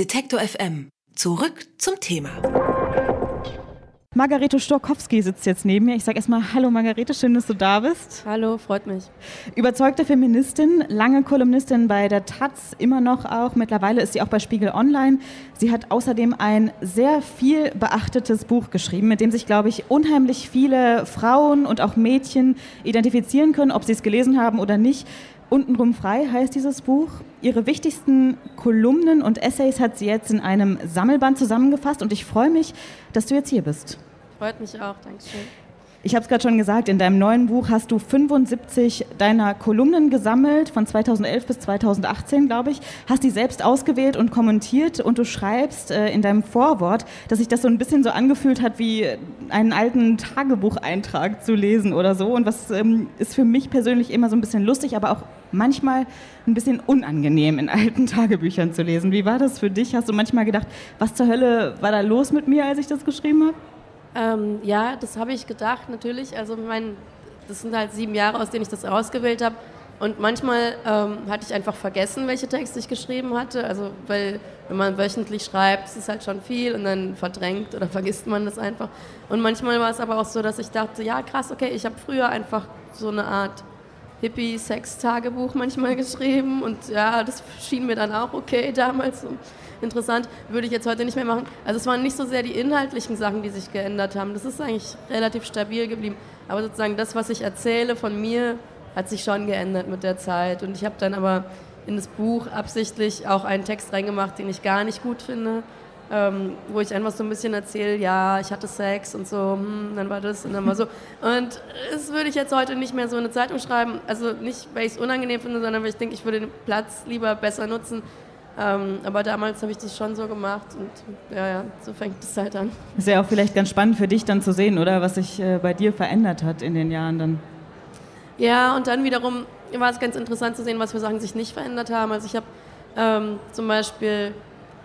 Detektor FM. Zurück zum Thema. Margarete Storkowski sitzt jetzt neben mir. Ich sage erstmal Hallo Margarete, schön, dass du da bist. Hallo, freut mich. Überzeugte Feministin, lange Kolumnistin bei der Taz, immer noch auch. Mittlerweile ist sie auch bei Spiegel Online. Sie hat außerdem ein sehr viel beachtetes Buch geschrieben, mit dem sich, glaube ich, unheimlich viele Frauen und auch Mädchen identifizieren können, ob sie es gelesen haben oder nicht. Untenrum frei heißt dieses Buch. Ihre wichtigsten Kolumnen und Essays hat sie jetzt in einem Sammelband zusammengefasst und ich freue mich, dass du jetzt hier bist. Freut mich auch, danke schön. Ich habe es gerade schon gesagt, in deinem neuen Buch hast du 75 deiner Kolumnen gesammelt, von 2011 bis 2018, glaube ich, hast die selbst ausgewählt und kommentiert und du schreibst äh, in deinem Vorwort, dass sich das so ein bisschen so angefühlt hat, wie einen alten Tagebucheintrag zu lesen oder so. Und was ähm, ist für mich persönlich immer so ein bisschen lustig, aber auch manchmal ein bisschen unangenehm in alten Tagebüchern zu lesen. Wie war das für dich? Hast du manchmal gedacht, was zur Hölle war da los mit mir, als ich das geschrieben habe? Ähm, ja, das habe ich gedacht, natürlich. Also, mein, das sind halt sieben Jahre, aus denen ich das ausgewählt habe. Und manchmal ähm, hatte ich einfach vergessen, welche Texte ich geschrieben hatte. Also, weil, wenn man wöchentlich schreibt, ist es halt schon viel und dann verdrängt oder vergisst man das einfach. Und manchmal war es aber auch so, dass ich dachte, ja, krass, okay, ich habe früher einfach so eine Art Hippie-Sex-Tagebuch manchmal geschrieben und ja, das schien mir dann auch okay damals interessant, würde ich jetzt heute nicht mehr machen. Also es waren nicht so sehr die inhaltlichen Sachen, die sich geändert haben, das ist eigentlich relativ stabil geblieben, aber sozusagen das, was ich erzähle von mir, hat sich schon geändert mit der Zeit. Und ich habe dann aber in das Buch absichtlich auch einen Text reingemacht, den ich gar nicht gut finde ähm, wo ich einfach so ein bisschen erzähle, ja, ich hatte Sex und so, hm, dann war das und dann war so. Und das würde ich jetzt heute nicht mehr so in eine Zeitung schreiben. Also nicht, weil ich es unangenehm finde, sondern weil ich denke, ich würde den Platz lieber besser nutzen. Ähm, aber damals habe ich das schon so gemacht und ja, ja, so fängt es halt an. Ist ja auch vielleicht ganz spannend für dich dann zu sehen, oder? Was sich äh, bei dir verändert hat in den Jahren dann. Ja, und dann wiederum war es ganz interessant zu sehen, was für Sachen sich nicht verändert haben. Also ich habe ähm, zum Beispiel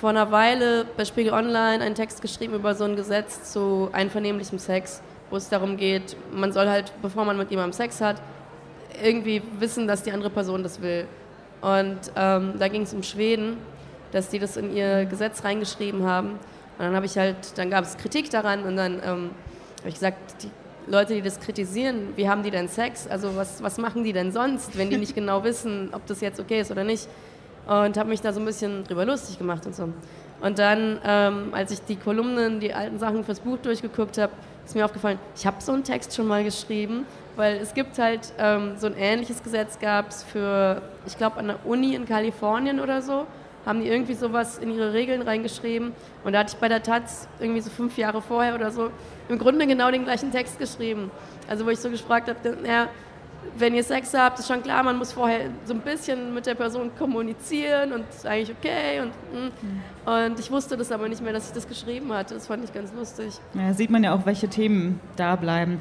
vor einer Weile bei Spiegel Online einen Text geschrieben über so ein Gesetz zu einvernehmlichem Sex, wo es darum geht, man soll halt, bevor man mit jemandem Sex hat, irgendwie wissen, dass die andere Person das will. Und ähm, da ging es um Schweden, dass die das in ihr Gesetz reingeschrieben haben. Und dann habe ich halt, dann gab es Kritik daran und dann ähm, habe ich gesagt, die Leute, die das kritisieren, wie haben die denn Sex? Also was, was machen die denn sonst, wenn die nicht genau wissen, ob das jetzt okay ist oder nicht? Und habe mich da so ein bisschen drüber lustig gemacht und so. Und dann, ähm, als ich die Kolumnen, die alten Sachen fürs Buch durchgeguckt habe, ist mir aufgefallen, ich habe so einen Text schon mal geschrieben, weil es gibt halt ähm, so ein ähnliches Gesetz gab es für, ich glaube an der Uni in Kalifornien oder so, haben die irgendwie sowas in ihre Regeln reingeschrieben und da hatte ich bei der Taz irgendwie so fünf Jahre vorher oder so im Grunde genau den gleichen Text geschrieben. Also wo ich so gefragt habe, ja, wenn ihr Sex habt, ist schon klar, man muss vorher so ein bisschen mit der Person kommunizieren und ist eigentlich okay. Und, mm. und ich wusste das aber nicht mehr, dass ich das geschrieben hatte. Das fand ich ganz lustig. Ja, sieht man ja auch, welche Themen da bleiben.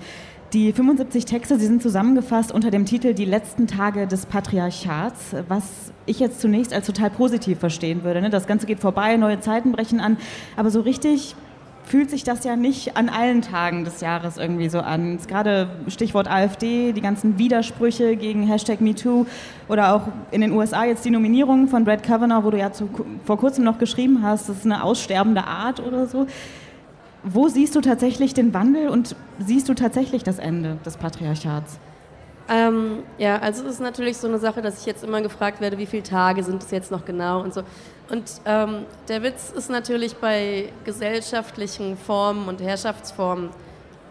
Die 75 Texte, sie sind zusammengefasst unter dem Titel Die letzten Tage des Patriarchats, was ich jetzt zunächst als total positiv verstehen würde. Ne? Das Ganze geht vorbei, neue Zeiten brechen an, aber so richtig fühlt sich das ja nicht an allen Tagen des Jahres irgendwie so an. Gerade Stichwort AfD, die ganzen Widersprüche gegen Hashtag MeToo oder auch in den USA jetzt die Nominierung von Brad Kavanaugh, wo du ja zu, vor kurzem noch geschrieben hast, das ist eine aussterbende Art oder so. Wo siehst du tatsächlich den Wandel und siehst du tatsächlich das Ende des Patriarchats? Ähm, ja, also es ist natürlich so eine Sache, dass ich jetzt immer gefragt werde, wie viele Tage sind es jetzt noch genau und so. Und ähm, der Witz ist natürlich bei gesellschaftlichen Formen und Herrschaftsformen,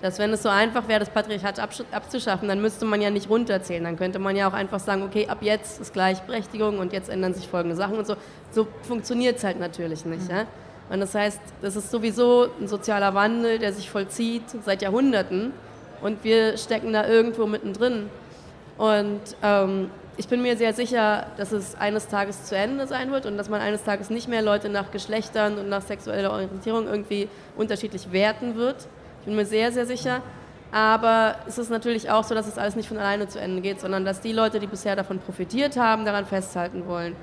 dass wenn es so einfach wäre, das Patriarchat abzuschaffen, dann müsste man ja nicht runterzählen. Dann könnte man ja auch einfach sagen, okay, ab jetzt ist Gleichberechtigung und jetzt ändern sich folgende Sachen und so. So funktioniert es halt natürlich nicht. Mhm. Ja? Und das heißt, das ist sowieso ein sozialer Wandel, der sich vollzieht seit Jahrhunderten und wir stecken da irgendwo mittendrin. Und ähm, ich bin mir sehr sicher, dass es eines Tages zu Ende sein wird und dass man eines Tages nicht mehr Leute nach Geschlechtern und nach sexueller Orientierung irgendwie unterschiedlich werten wird. Ich bin mir sehr, sehr sicher. Aber es ist natürlich auch so, dass es alles nicht von alleine zu Ende geht, sondern dass die Leute, die bisher davon profitiert haben, daran festhalten wollen.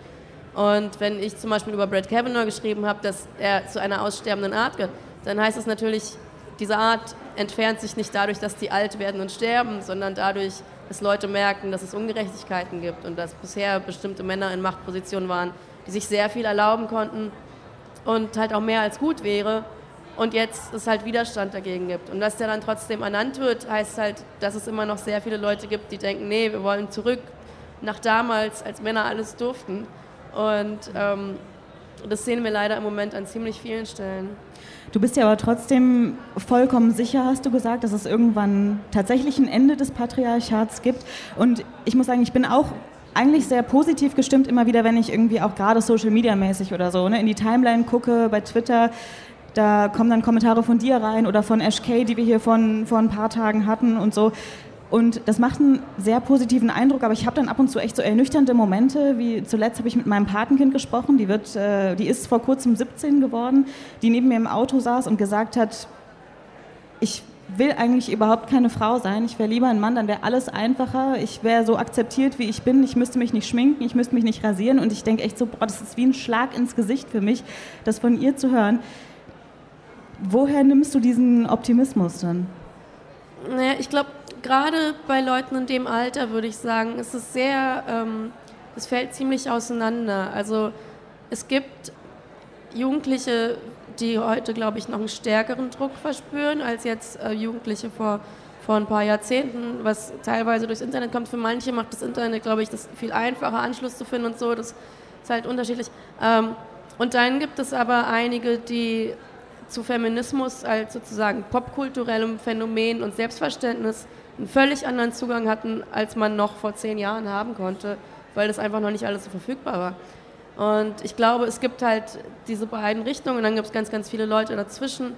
Und wenn ich zum Beispiel über Brad Kavanaugh geschrieben habe, dass er zu einer aussterbenden Art gehört, dann heißt es natürlich, diese Art entfernt sich nicht dadurch, dass die alt werden und sterben, sondern dadurch, dass Leute merken, dass es Ungerechtigkeiten gibt und dass bisher bestimmte Männer in Machtpositionen waren, die sich sehr viel erlauben konnten und halt auch mehr als gut wäre. Und jetzt es halt Widerstand dagegen gibt. Und dass der dann trotzdem ernannt wird, heißt halt, dass es immer noch sehr viele Leute gibt, die denken, nee, wir wollen zurück nach damals, als Männer alles durften. Und ähm, das sehen wir leider im Moment an ziemlich vielen Stellen. Du bist ja aber trotzdem vollkommen sicher, hast du gesagt, dass es irgendwann tatsächlich ein Ende des Patriarchats gibt. Und ich muss sagen, ich bin auch eigentlich sehr positiv gestimmt immer wieder, wenn ich irgendwie auch gerade Social Media mäßig oder so ne, in die Timeline gucke bei Twitter. Da kommen dann Kommentare von dir rein oder von SK, die wir hier von, vor ein paar Tagen hatten und so. Und das macht einen sehr positiven Eindruck, aber ich habe dann ab und zu echt so ernüchternde Momente, wie zuletzt habe ich mit meinem Patenkind gesprochen, die, wird, äh, die ist vor kurzem 17 geworden, die neben mir im Auto saß und gesagt hat, ich will eigentlich überhaupt keine Frau sein, ich wäre lieber ein Mann, dann wäre alles einfacher, ich wäre so akzeptiert, wie ich bin, ich müsste mich nicht schminken, ich müsste mich nicht rasieren und ich denke echt so, boah, das ist wie ein Schlag ins Gesicht für mich, das von ihr zu hören. Woher nimmst du diesen Optimismus dann? Naja, ich glaube, gerade bei Leuten in dem Alter würde ich sagen, ist es sehr, ähm, es fällt ziemlich auseinander. Also es gibt Jugendliche, die heute, glaube ich, noch einen stärkeren Druck verspüren als jetzt äh, Jugendliche vor, vor ein paar Jahrzehnten, was teilweise durchs Internet kommt. Für manche macht das Internet, glaube ich, das viel einfacher, Anschluss zu finden und so. Das ist halt unterschiedlich. Ähm, und dann gibt es aber einige, die zu Feminismus als sozusagen popkulturellem Phänomen und Selbstverständnis einen völlig anderen Zugang hatten, als man noch vor zehn Jahren haben konnte, weil das einfach noch nicht alles so verfügbar war. Und ich glaube, es gibt halt diese beiden Richtungen und dann gibt es ganz, ganz viele Leute dazwischen.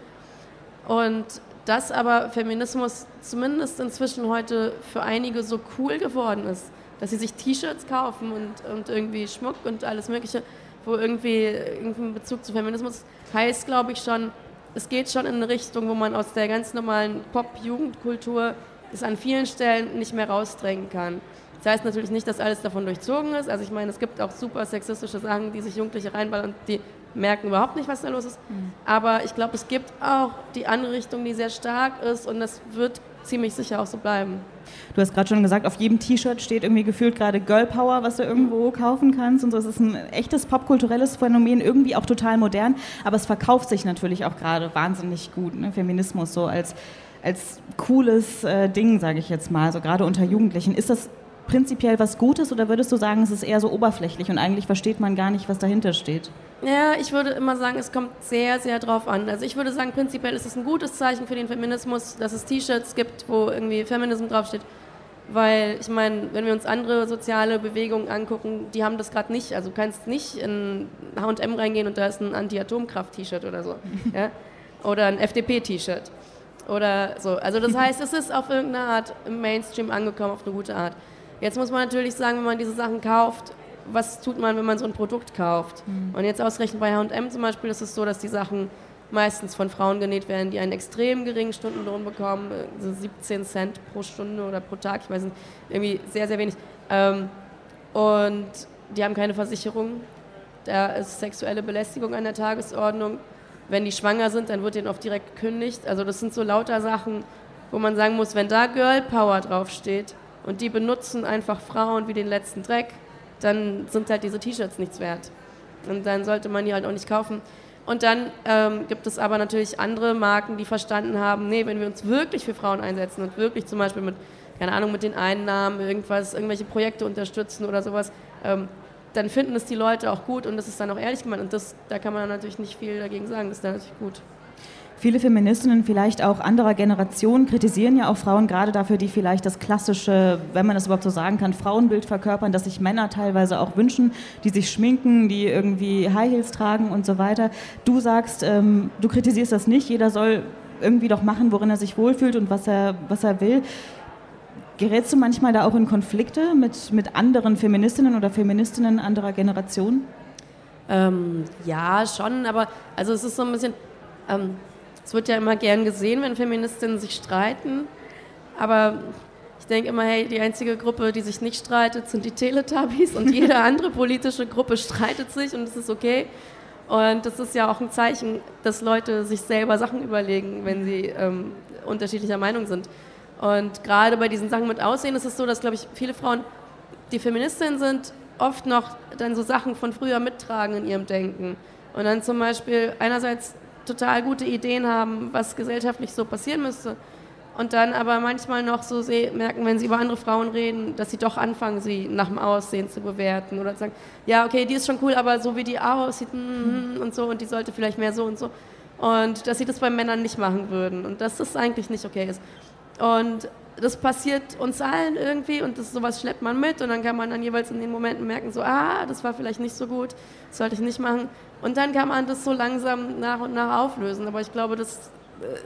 Und dass aber Feminismus zumindest inzwischen heute für einige so cool geworden ist, dass sie sich T-Shirts kaufen und, und irgendwie Schmuck und alles Mögliche, wo irgendwie irgendein Bezug zu Feminismus heißt, glaube ich schon, es geht schon in eine Richtung, wo man aus der ganz normalen Pop-Jugendkultur es an vielen Stellen nicht mehr rausdrängen kann. Das heißt natürlich nicht, dass alles davon durchzogen ist. Also ich meine, es gibt auch super sexistische Sachen, die sich Jugendliche reinballen und die merken überhaupt nicht, was da los ist. Mhm. Aber ich glaube, es gibt auch die andere Richtung, die sehr stark ist und das wird ziemlich sicher auch so bleiben. Du hast gerade schon gesagt, auf jedem T-Shirt steht irgendwie gefühlt gerade Girl Power, was du irgendwo kaufen kannst und so. Es ist ein echtes popkulturelles Phänomen, irgendwie auch total modern, aber es verkauft sich natürlich auch gerade wahnsinnig gut. Ne? Feminismus so als als cooles äh, Ding, sage ich jetzt mal, so gerade unter Jugendlichen. Ist das prinzipiell was Gutes oder würdest du sagen, es ist eher so oberflächlich und eigentlich versteht man gar nicht, was dahinter steht? Ja, ich würde immer sagen, es kommt sehr, sehr drauf an. Also ich würde sagen, prinzipiell ist es ein gutes Zeichen für den Feminismus, dass es T-Shirts gibt, wo irgendwie Feminismus draufsteht. Weil ich meine, wenn wir uns andere soziale Bewegungen angucken, die haben das gerade nicht. Also du kannst nicht in HM reingehen und da ist ein Anti-Atomkraft-T-Shirt oder so. ja? Oder ein FDP-T-Shirt. Oder so. Also das heißt, es ist auf irgendeine Art im Mainstream angekommen, auf eine gute Art. Jetzt muss man natürlich sagen, wenn man diese Sachen kauft, was tut man, wenn man so ein Produkt kauft? Mhm. Und jetzt ausgerechnet bei H&M zum Beispiel ist es so, dass die Sachen meistens von Frauen genäht werden, die einen extrem geringen Stundenlohn bekommen, so 17 Cent pro Stunde oder pro Tag, ich weiß nicht, irgendwie sehr, sehr wenig. Ähm, und die haben keine Versicherung. Da ist sexuelle Belästigung an der Tagesordnung. Wenn die schwanger sind, dann wird denen oft direkt gekündigt. Also das sind so lauter Sachen, wo man sagen muss, wenn da Girl Power draufsteht und die benutzen einfach Frauen wie den letzten Dreck, dann sind halt diese T-Shirts nichts wert. Und dann sollte man die halt auch nicht kaufen. Und dann ähm, gibt es aber natürlich andere Marken, die verstanden haben, nee, wenn wir uns wirklich für Frauen einsetzen und wirklich zum Beispiel mit, keine Ahnung, mit den Einnahmen irgendwas, irgendwelche Projekte unterstützen oder sowas, ähm, dann finden es die Leute auch gut und das ist dann auch ehrlich gemeint. Und das, da kann man natürlich nicht viel dagegen sagen, das ist dann natürlich gut. Viele Feministinnen, vielleicht auch anderer Generationen, kritisieren ja auch Frauen gerade dafür, die vielleicht das klassische, wenn man das überhaupt so sagen kann, Frauenbild verkörpern, das sich Männer teilweise auch wünschen, die sich schminken, die irgendwie High Heels tragen und so weiter. Du sagst, ähm, du kritisierst das nicht, jeder soll irgendwie doch machen, worin er sich wohlfühlt und was er, was er will. Gerätst du manchmal da auch in Konflikte mit, mit anderen Feministinnen oder Feministinnen anderer Generation? Ähm, ja, schon, aber also es ist so ein bisschen, ähm, es wird ja immer gern gesehen, wenn Feministinnen sich streiten, aber ich denke immer, hey, die einzige Gruppe, die sich nicht streitet, sind die Teletubbies und jede andere politische Gruppe streitet sich und es ist okay. Und das ist ja auch ein Zeichen, dass Leute sich selber Sachen überlegen, wenn sie ähm, unterschiedlicher Meinung sind. Und gerade bei diesen Sachen mit Aussehen ist es so, dass, glaube ich, viele Frauen, die Feministinnen sind, oft noch dann so Sachen von früher mittragen in ihrem Denken. Und dann zum Beispiel einerseits total gute Ideen haben, was gesellschaftlich so passieren müsste. Und dann aber manchmal noch so merken, wenn sie über andere Frauen reden, dass sie doch anfangen, sie nach dem Aussehen zu bewerten oder zu sagen, ja, okay, die ist schon cool, aber so wie die aussieht mm, und so und die sollte vielleicht mehr so und so. Und dass sie das bei Männern nicht machen würden und dass das eigentlich nicht okay ist. Und das passiert uns allen irgendwie und das, sowas schleppt man mit und dann kann man dann jeweils in den Momenten merken, so, ah, das war vielleicht nicht so gut, das sollte ich nicht machen. Und dann kann man das so langsam nach und nach auflösen. Aber ich glaube, das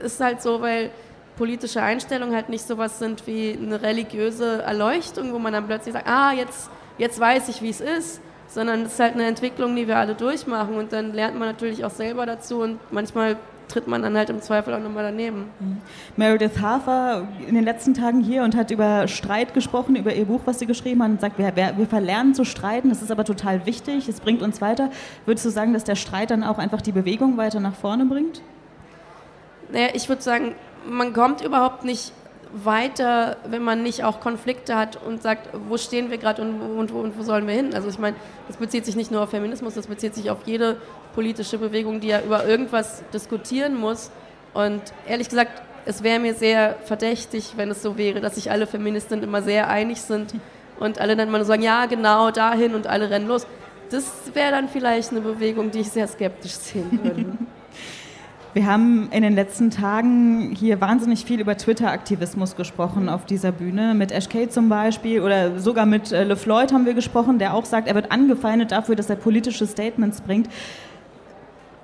ist halt so, weil politische Einstellungen halt nicht sowas sind wie eine religiöse Erleuchtung, wo man dann plötzlich sagt, ah, jetzt, jetzt weiß ich, wie es ist, sondern es ist halt eine Entwicklung, die wir alle durchmachen und dann lernt man natürlich auch selber dazu und manchmal tritt man dann halt im Zweifel auch nochmal daneben. Mhm. Meredith Hafer in den letzten Tagen hier und hat über Streit gesprochen, über ihr Buch, was sie geschrieben hat und sagt, wir, wir verlernen zu streiten, das ist aber total wichtig, es bringt uns weiter. Würdest du sagen, dass der Streit dann auch einfach die Bewegung weiter nach vorne bringt? Naja, ich würde sagen, man kommt überhaupt nicht weiter, wenn man nicht auch Konflikte hat und sagt, wo stehen wir gerade und, und, und, wo sollen wir hin? Also ich meine, das bezieht sich nicht nur auf Feminismus, das bezieht sich auf jede politische Bewegung, die ja über irgendwas diskutieren muss. Und ehrlich gesagt, es wäre mir sehr verdächtig, wenn es so wäre, dass sich alle Feministinnen immer sehr einig sind und alle dann mal sagen, ja genau, dahin und alle rennen los. Das wäre dann vielleicht eine Bewegung, die ich sehr skeptisch sehen würde. Wir haben in den letzten Tagen hier wahnsinnig viel über Twitter-Aktivismus gesprochen auf dieser Bühne. Mit Ash Kate zum Beispiel oder sogar mit äh, LeFloid haben wir gesprochen, der auch sagt, er wird angefeindet dafür, dass er politische Statements bringt.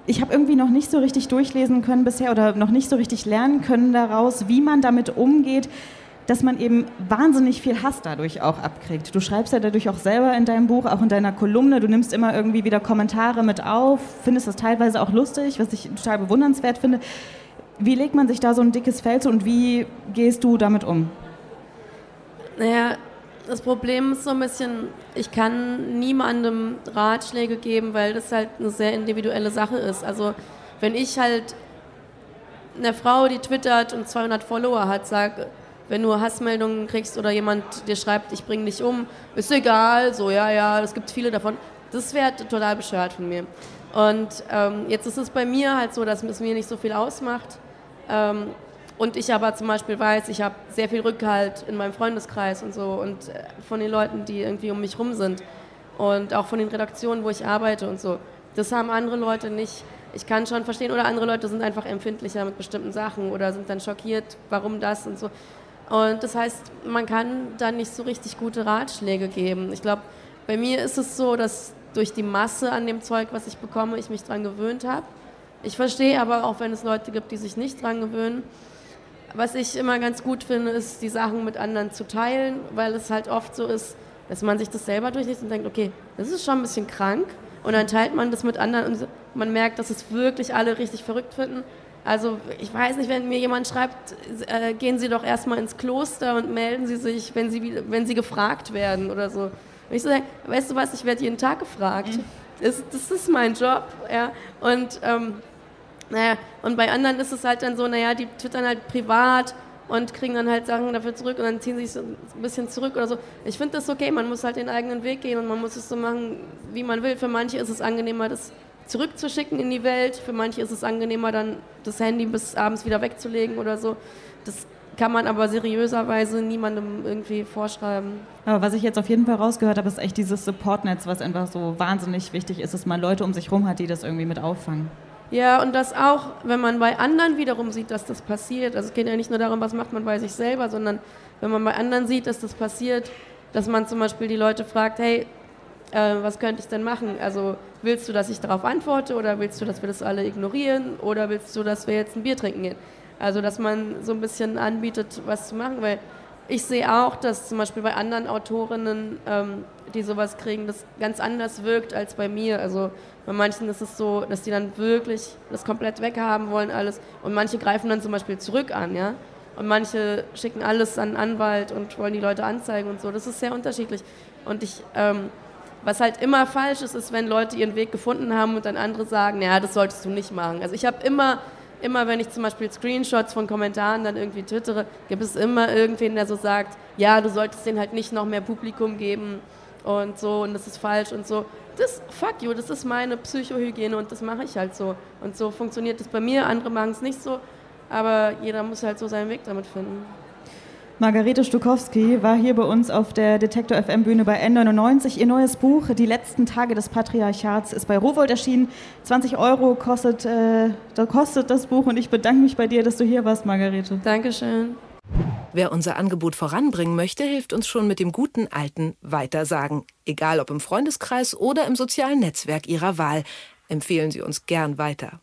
Ich habe irgendwie noch nicht so richtig durchlesen können bisher oder noch nicht so richtig lernen können daraus, wie man damit umgeht, dass man eben wahnsinnig viel Hass dadurch auch abkriegt. Du schreibst ja dadurch auch selber in deinem Buch, auch in deiner Kolumne, du nimmst immer irgendwie wieder Kommentare mit auf, findest das teilweise auch lustig, was ich total bewundernswert finde. Wie legt man sich da so ein dickes Feld zu und wie gehst du damit um? Naja, das Problem ist so ein bisschen, ich kann niemandem Ratschläge geben, weil das halt eine sehr individuelle Sache ist. Also wenn ich halt einer Frau, die twittert und 200 Follower hat, sage, wenn du Hassmeldungen kriegst oder jemand dir schreibt, ich bringe dich um, ist egal, so ja, ja, es gibt viele davon. Das wäre total bescheuert von mir. Und ähm, jetzt ist es bei mir halt so, dass es mir nicht so viel ausmacht. Ähm, und ich aber zum Beispiel weiß, ich habe sehr viel Rückhalt in meinem Freundeskreis und so und äh, von den Leuten, die irgendwie um mich rum sind und auch von den Redaktionen, wo ich arbeite und so. Das haben andere Leute nicht. Ich kann schon verstehen, oder andere Leute sind einfach empfindlicher mit bestimmten Sachen oder sind dann schockiert, warum das und so. Und das heißt, man kann da nicht so richtig gute Ratschläge geben. Ich glaube, bei mir ist es so, dass durch die Masse an dem Zeug, was ich bekomme, ich mich dran gewöhnt habe. Ich verstehe aber auch, wenn es Leute gibt, die sich nicht dran gewöhnen. Was ich immer ganz gut finde, ist, die Sachen mit anderen zu teilen, weil es halt oft so ist, dass man sich das selber durchliest und denkt, okay, das ist schon ein bisschen krank. Und dann teilt man das mit anderen und man merkt, dass es wirklich alle richtig verrückt finden. Also ich weiß nicht, wenn mir jemand schreibt, äh, gehen Sie doch erstmal ins Kloster und melden Sie sich, wenn Sie, wenn Sie gefragt werden oder so. Und ich so sage, weißt du was, ich werde jeden Tag gefragt. Mhm. Das, das, ist mein Job. Ja? Und, ähm, naja, und bei anderen ist es halt dann so, naja, die twittern halt privat und kriegen dann halt Sachen dafür zurück und dann ziehen sie sich so ein bisschen zurück oder so. Ich finde das okay, man muss halt den eigenen Weg gehen und man muss es so machen, wie man will. Für manche ist es angenehmer, das zurückzuschicken in die Welt. Für manche ist es angenehmer, dann das Handy bis abends wieder wegzulegen oder so. Das kann man aber seriöserweise niemandem irgendwie vorschreiben. Aber was ich jetzt auf jeden Fall rausgehört habe, ist echt dieses Supportnetz, was einfach so wahnsinnig wichtig ist, dass man Leute um sich herum hat, die das irgendwie mit auffangen. Ja, und das auch, wenn man bei anderen wiederum sieht, dass das passiert. Also es geht ja nicht nur darum, was macht man bei sich selber, sondern wenn man bei anderen sieht, dass das passiert, dass man zum Beispiel die Leute fragt, hey, äh, was könnte ich denn machen? Also willst du, dass ich darauf antworte oder willst du, dass wir das alle ignorieren oder willst du, dass wir jetzt ein Bier trinken gehen? Also dass man so ein bisschen anbietet, was zu machen, weil ich sehe auch, dass zum Beispiel bei anderen Autorinnen, ähm, die sowas kriegen, das ganz anders wirkt als bei mir. Also bei manchen ist es so, dass die dann wirklich das komplett weghaben wollen, alles. Und manche greifen dann zum Beispiel zurück an, ja. Und manche schicken alles an einen Anwalt und wollen die Leute anzeigen und so. Das ist sehr unterschiedlich. Und ich ähm, was halt immer falsch ist, ist, wenn Leute ihren Weg gefunden haben und dann andere sagen, ja, das solltest du nicht machen. Also ich habe immer, immer wenn ich zum Beispiel Screenshots von Kommentaren dann irgendwie twittere, gibt es immer irgendwen, der so sagt, ja, du solltest denen halt nicht noch mehr Publikum geben und so und das ist falsch und so. Das, fuck you, das ist meine Psychohygiene und das mache ich halt so. Und so funktioniert das bei mir, andere machen es nicht so, aber jeder muss halt so seinen Weg damit finden. Margarete Stukowski war hier bei uns auf der Detektor FM Bühne bei N99. Ihr neues Buch, Die letzten Tage des Patriarchats, ist bei Rowold erschienen. 20 Euro kostet, äh, kostet das Buch und ich bedanke mich bei dir, dass du hier warst, Margarete. Dankeschön. Wer unser Angebot voranbringen möchte, hilft uns schon mit dem guten alten Weitersagen. Egal ob im Freundeskreis oder im sozialen Netzwerk Ihrer Wahl. Empfehlen Sie uns gern weiter.